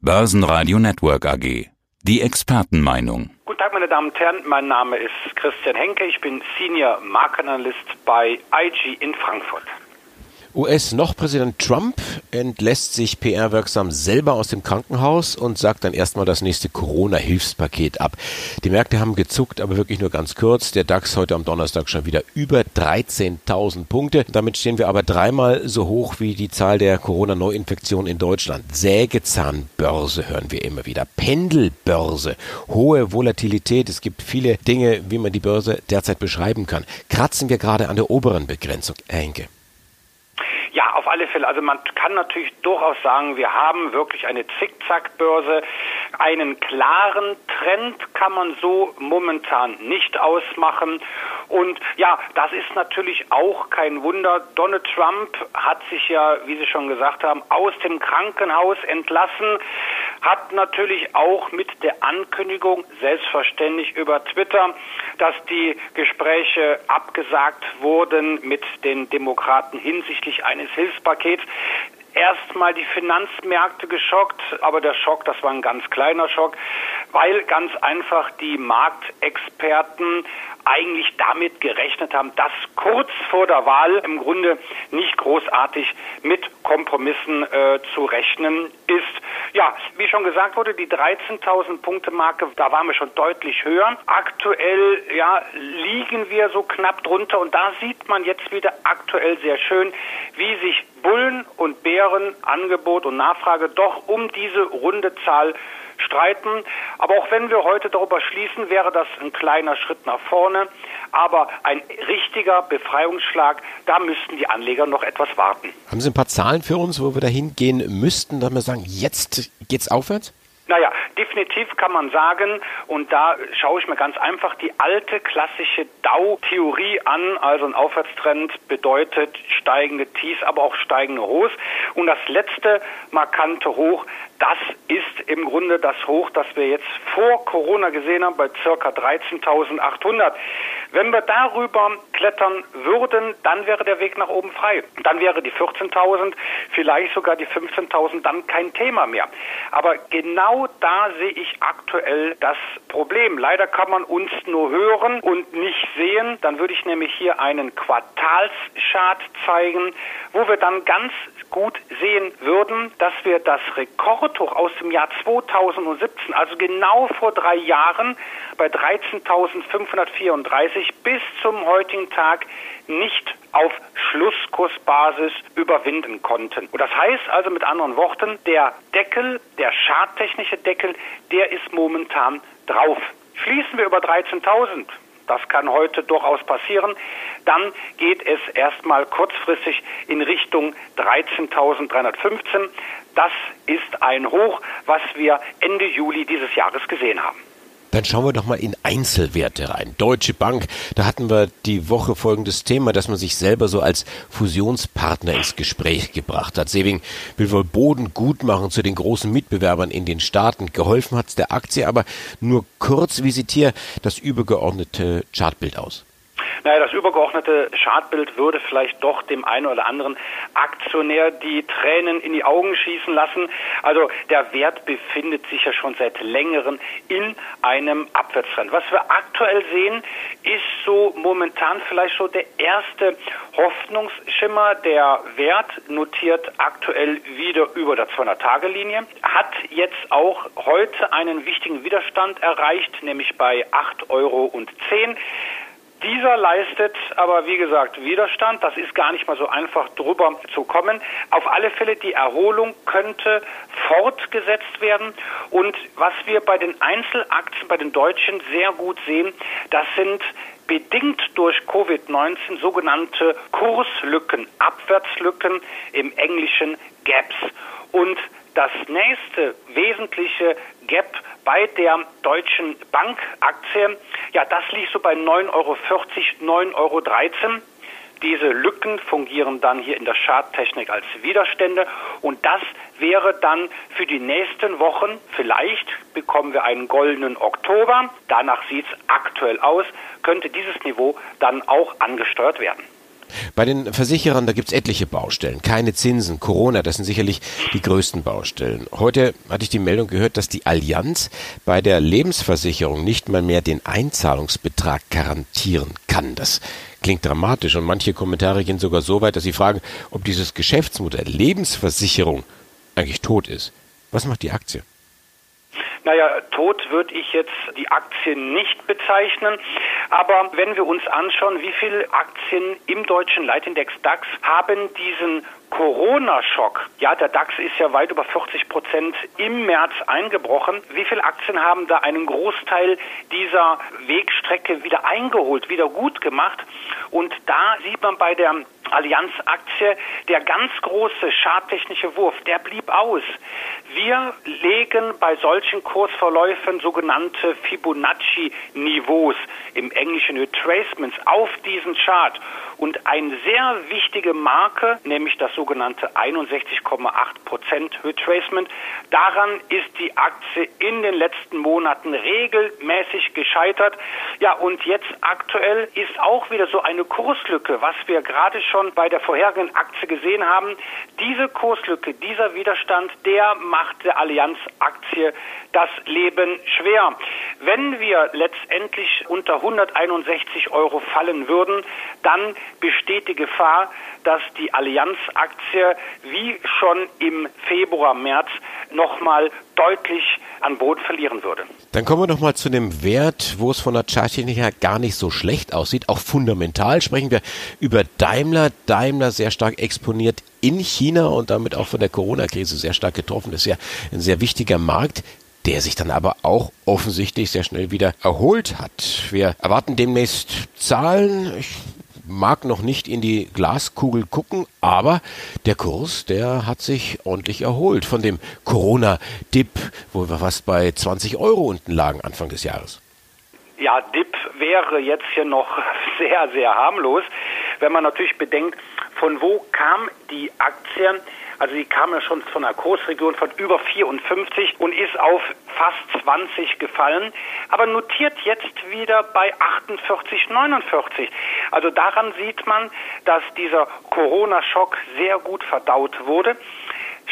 Börsenradio Network AG. Die Expertenmeinung. Guten Tag, meine Damen und Herren. Mein Name ist Christian Henke. Ich bin Senior Markenanalyst bei IG in Frankfurt. US-Noch-Präsident Trump entlässt sich PR-wirksam selber aus dem Krankenhaus und sagt dann erstmal das nächste Corona-Hilfspaket ab. Die Märkte haben gezuckt, aber wirklich nur ganz kurz. Der DAX heute am Donnerstag schon wieder über 13.000 Punkte. Damit stehen wir aber dreimal so hoch wie die Zahl der Corona-Neuinfektionen in Deutschland. Sägezahnbörse hören wir immer wieder. Pendelbörse. Hohe Volatilität. Es gibt viele Dinge, wie man die Börse derzeit beschreiben kann. Kratzen wir gerade an der oberen Begrenzung, Henke? Ja, auf alle Fälle. Also man kann natürlich durchaus sagen, wir haben wirklich eine Zickzackbörse. Einen klaren Trend kann man so momentan nicht ausmachen. Und ja, das ist natürlich auch kein Wunder. Donald Trump hat sich ja, wie Sie schon gesagt haben, aus dem Krankenhaus entlassen hat natürlich auch mit der Ankündigung selbstverständlich über Twitter, dass die Gespräche abgesagt wurden mit den Demokraten hinsichtlich eines Hilfspakets. Erstmal die Finanzmärkte geschockt, aber der Schock, das war ein ganz kleiner Schock, weil ganz einfach die Marktexperten eigentlich damit gerechnet haben, dass kurz vor der Wahl im Grunde nicht großartig mit Kompromissen äh, zu rechnen ist. Ja, wie schon gesagt wurde, die 13.000 Punkte Marke, da waren wir schon deutlich höher. Aktuell ja, liegen wir so knapp drunter und da sieht man jetzt wieder aktuell sehr schön, wie sich Bullen und Bären, Angebot und Nachfrage doch um diese runde Zahl streiten. Aber auch wenn wir heute darüber schließen, wäre das ein kleiner Schritt nach vorne. Aber ein richtiger Befreiungsschlag, da müssten die Anleger noch etwas warten. Haben Sie ein paar Zahlen für uns, wo wir dahin gehen müssten, dass wir sagen, jetzt geht's aufwärts? Naja, definitiv kann man sagen, und da schaue ich mir ganz einfach die alte klassische Dow-Theorie an. Also ein Aufwärtstrend bedeutet steigende Tiefs, aber auch steigende Hochs. Und das letzte markante Hoch, das ist im Grunde das Hoch, das wir jetzt vor Corona gesehen haben, bei circa 13.800. Wenn wir darüber klettern würden, dann wäre der Weg nach oben frei. Dann wäre die 14.000, vielleicht sogar die 15.000 dann kein Thema mehr. Aber genau da sehe ich aktuell das Problem. Leider kann man uns nur hören und nicht sehen. Dann würde ich nämlich hier einen Quartalschart zeigen, wo wir dann ganz gut sehen würden, dass wir das Rekordhoch aus dem Jahr 2017, also genau vor drei Jahren, bei 13.534 bis zum heutigen Tag nicht auf Schlusskursbasis überwinden konnten. Und das heißt also mit anderen Worten, der Deckel, der charttechnische Deckel, der ist momentan drauf. Schließen wir über 13.000, das kann heute durchaus passieren, dann geht es erstmal kurzfristig in Richtung 13.315. Das ist ein Hoch, was wir Ende Juli dieses Jahres gesehen haben. Dann schauen wir doch mal in Einzelwerte rein. Deutsche Bank, da hatten wir die Woche folgendes Thema, dass man sich selber so als Fusionspartner ins Gespräch gebracht hat. Sewing will wohl Boden gut machen zu den großen Mitbewerbern in den Staaten. Geholfen hat es der Aktie, aber nur kurz visitier das übergeordnete Chartbild aus. Naja, das übergeordnete Chartbild würde vielleicht doch dem einen oder anderen Aktionär die Tränen in die Augen schießen lassen. Also der Wert befindet sich ja schon seit längerem in einem Abwärtstrend. Was wir aktuell sehen, ist so momentan vielleicht so der erste Hoffnungsschimmer. Der Wert notiert aktuell wieder über der 200-Tage-Linie, hat jetzt auch heute einen wichtigen Widerstand erreicht, nämlich bei 8,10 Euro. Dieser leistet aber, wie gesagt, Widerstand. Das ist gar nicht mal so einfach drüber zu kommen. Auf alle Fälle, die Erholung könnte fortgesetzt werden. Und was wir bei den Einzelaktien, bei den Deutschen sehr gut sehen, das sind bedingt durch Covid-19 sogenannte Kurslücken, Abwärtslücken im Englischen Gaps. Und das nächste wesentliche Gap bei der Deutschen Bankaktie, ja, das liegt so bei 9,40 Euro, 9,13 Euro. Diese Lücken fungieren dann hier in der Charttechnik als Widerstände und das wäre dann für die nächsten Wochen, vielleicht bekommen wir einen goldenen Oktober, danach sieht es aktuell aus, könnte dieses Niveau dann auch angesteuert werden. Bei den Versicherern, da gibt's etliche Baustellen. Keine Zinsen, Corona, das sind sicherlich die größten Baustellen. Heute hatte ich die Meldung gehört, dass die Allianz bei der Lebensversicherung nicht mal mehr den Einzahlungsbetrag garantieren kann. Das klingt dramatisch und manche Kommentare gehen sogar so weit, dass sie fragen, ob dieses Geschäftsmodell Lebensversicherung eigentlich tot ist. Was macht die Aktie? Naja, tot würde ich jetzt die Aktien nicht bezeichnen. Aber wenn wir uns anschauen, wie viele Aktien im deutschen Leitindex DAX haben diesen Corona-Schock, ja, der DAX ist ja weit über 40 Prozent im März eingebrochen. Wie viele Aktien haben da einen Großteil dieser Wegstrecke wieder eingeholt, wieder gut gemacht? Und da sieht man bei der Allianz-Aktie, der ganz große charttechnische Wurf, der blieb aus. Wir legen bei solchen Kursverläufen sogenannte Fibonacci-Niveaus, im Englischen Retracements, auf diesen Chart. Und eine sehr wichtige Marke, nämlich das sogenannte 61,8 Prozent Retracement, daran ist die Aktie in den letzten Monaten regelmäßig gescheitert. Ja, und jetzt aktuell ist auch wieder so eine Kurslücke, was wir gerade schon bei der vorherigen Aktie gesehen haben. Diese Kurslücke, dieser Widerstand, der macht der Allianz-Aktie das Leben schwer. Wenn wir letztendlich unter 161 Euro fallen würden, dann besteht die Gefahr, dass die Allianz-Aktie wie schon im Februar, März nochmal deutlich an Boden verlieren würde. Dann kommen wir noch mal zu dem Wert, wo es von der Charttechnik her gar nicht so schlecht aussieht. Auch fundamental sprechen wir über Daimler. Daimler sehr stark exponiert in China und damit auch von der Corona-Krise sehr stark getroffen. Das ist ja ein sehr wichtiger Markt der sich dann aber auch offensichtlich sehr schnell wieder erholt hat. Wir erwarten demnächst Zahlen. Ich mag noch nicht in die Glaskugel gucken, aber der Kurs, der hat sich ordentlich erholt von dem Corona-Dip, wo wir fast bei 20 Euro unten lagen Anfang des Jahres. Ja, Dip wäre jetzt hier noch sehr, sehr harmlos, wenn man natürlich bedenkt, von wo kam die Aktie also sie kam ja schon von einer Kursregion von über 54 und ist auf fast 20 gefallen, aber notiert jetzt wieder bei 48, 49. Also daran sieht man, dass dieser Corona-Schock sehr gut verdaut wurde.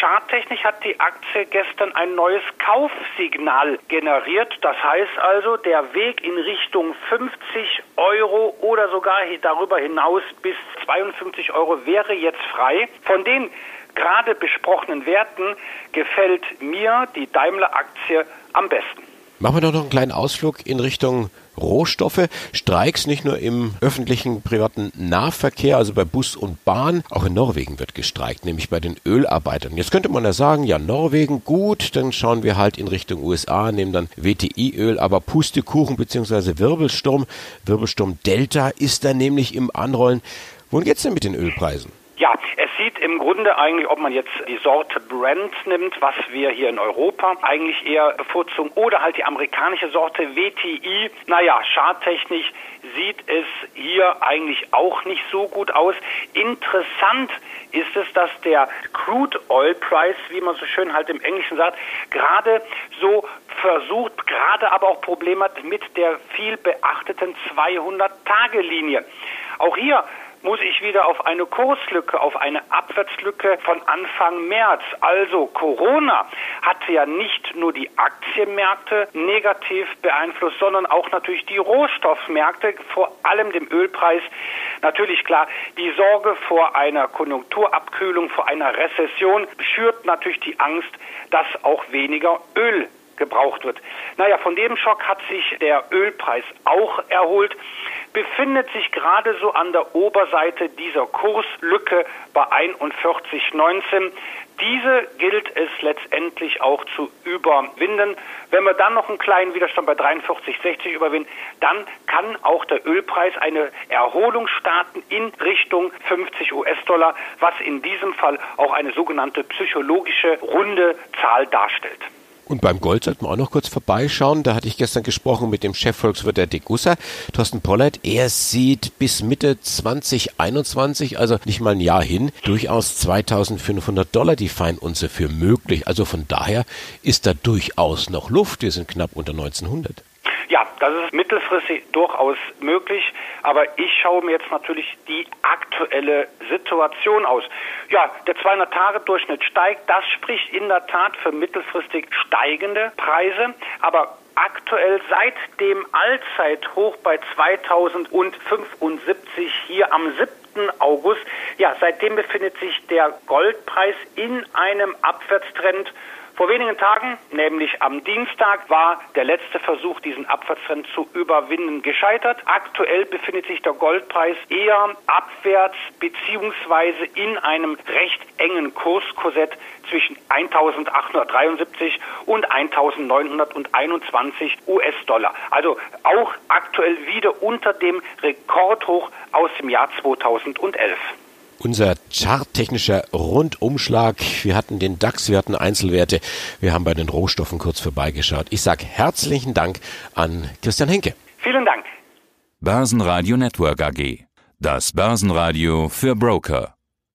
Charttechnisch hat die Aktie gestern ein neues Kaufsignal generiert. Das heißt also, der Weg in Richtung 50 Euro oder sogar darüber hinaus bis 52 Euro wäre jetzt frei. Von den gerade besprochenen Werten gefällt mir die Daimler-Aktie am besten. Machen wir doch noch einen kleinen Ausflug in Richtung Rohstoffe. Streiks nicht nur im öffentlichen privaten Nahverkehr, also bei Bus und Bahn, auch in Norwegen wird gestreikt, nämlich bei den Ölarbeitern. Jetzt könnte man ja sagen, ja, Norwegen, gut, dann schauen wir halt in Richtung USA, nehmen dann WTI-Öl, aber Pustekuchen bzw. Wirbelsturm, Wirbelsturm Delta ist da nämlich im Anrollen. Wohin geht's denn mit den Ölpreisen? Ja, es sieht im Grunde eigentlich, ob man jetzt die Sorte Brand nimmt, was wir hier in Europa eigentlich eher bevorzugen, oder halt die amerikanische Sorte WTI. Naja, charttechnisch sieht es hier eigentlich auch nicht so gut aus. Interessant ist es, dass der Crude Oil Price, wie man so schön halt im Englischen sagt, gerade so versucht, gerade aber auch Probleme hat mit der viel beachteten 200-Tage-Linie. Auch hier muss ich wieder auf eine Kurslücke, auf eine Abwärtslücke von Anfang März. Also Corona hatte ja nicht nur die Aktienmärkte negativ beeinflusst, sondern auch natürlich die Rohstoffmärkte, vor allem dem Ölpreis. Natürlich klar, die Sorge vor einer Konjunkturabkühlung, vor einer Rezession schürt natürlich die Angst, dass auch weniger Öl gebraucht wird. Naja, von dem Schock hat sich der Ölpreis auch erholt befindet sich gerade so an der Oberseite dieser Kurslücke bei 41,19. Diese gilt es letztendlich auch zu überwinden. Wenn wir dann noch einen kleinen Widerstand bei 43,60 überwinden, dann kann auch der Ölpreis eine Erholung starten in Richtung 50 US-Dollar, was in diesem Fall auch eine sogenannte psychologische runde Zahl darstellt. Und beim Gold sollten wir auch noch kurz vorbeischauen. Da hatte ich gestern gesprochen mit dem Chefvolkswirt der Degussa, Thorsten Pollert. Er sieht bis Mitte 2021, also nicht mal ein Jahr hin, durchaus 2500 Dollar die Feinunze für möglich. Also von daher ist da durchaus noch Luft. Wir sind knapp unter 1900. Ja, das ist mittelfristig durchaus möglich, aber ich schaue mir jetzt natürlich die aktuelle Situation aus. Ja, der 200-Tage-Durchschnitt steigt, das spricht in der Tat für mittelfristig steigende Preise, aber aktuell seit dem Allzeithoch bei 2075 hier am 7. August. Ja, seitdem befindet sich der Goldpreis in einem Abwärtstrend vor wenigen Tagen, nämlich am Dienstag, war der letzte Versuch, diesen Abwärtstrend zu überwinden, gescheitert. Aktuell befindet sich der Goldpreis eher abwärts beziehungsweise in einem recht engen Kurskorsett zwischen 1873 und 1921 US-Dollar. Also auch aktuell wieder unter dem Rekordhoch aus dem Jahr 2011 unser charttechnischer Rundumschlag. Wir hatten den DAX, wir hatten Einzelwerte, wir haben bei den Rohstoffen kurz vorbeigeschaut. Ich sage herzlichen Dank an Christian Henke. Vielen Dank. Börsenradio Network AG. Das Börsenradio für Broker.